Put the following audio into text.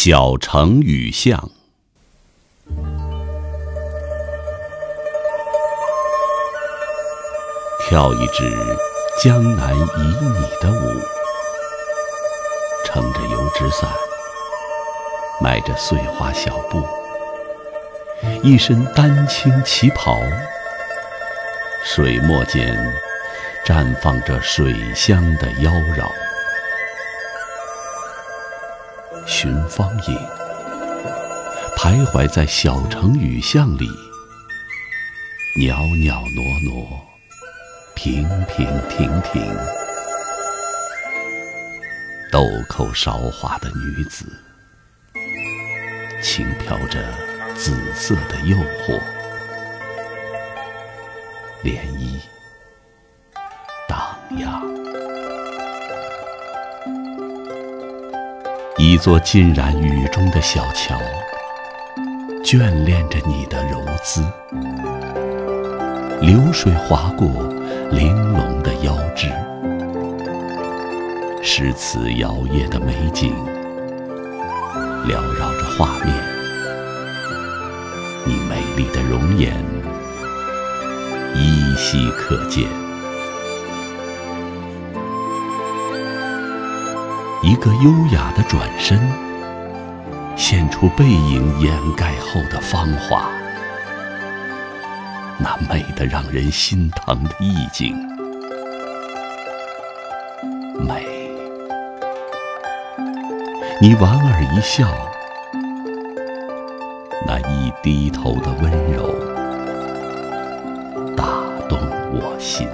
小城雨巷，跳一支江南旖旎的舞，撑着油纸伞，迈着碎花小步，一身丹青旗袍，水墨间绽放着水乡的妖娆。寻芳影，徘徊在小城雨巷里，袅袅娜娜，平平停停。豆蔻韶华的女子，轻飘着紫色的诱惑，涟漪荡漾。一座浸染雨中的小桥，眷恋着你的柔姿。流水划过玲珑的腰肢，诗词摇曳的美景缭绕着画面。你美丽的容颜依稀可见。一个优雅的转身，现出背影掩盖后的芳华，那美得让人心疼的意境，美。你莞尔一笑，那一低头的温柔，打动我心。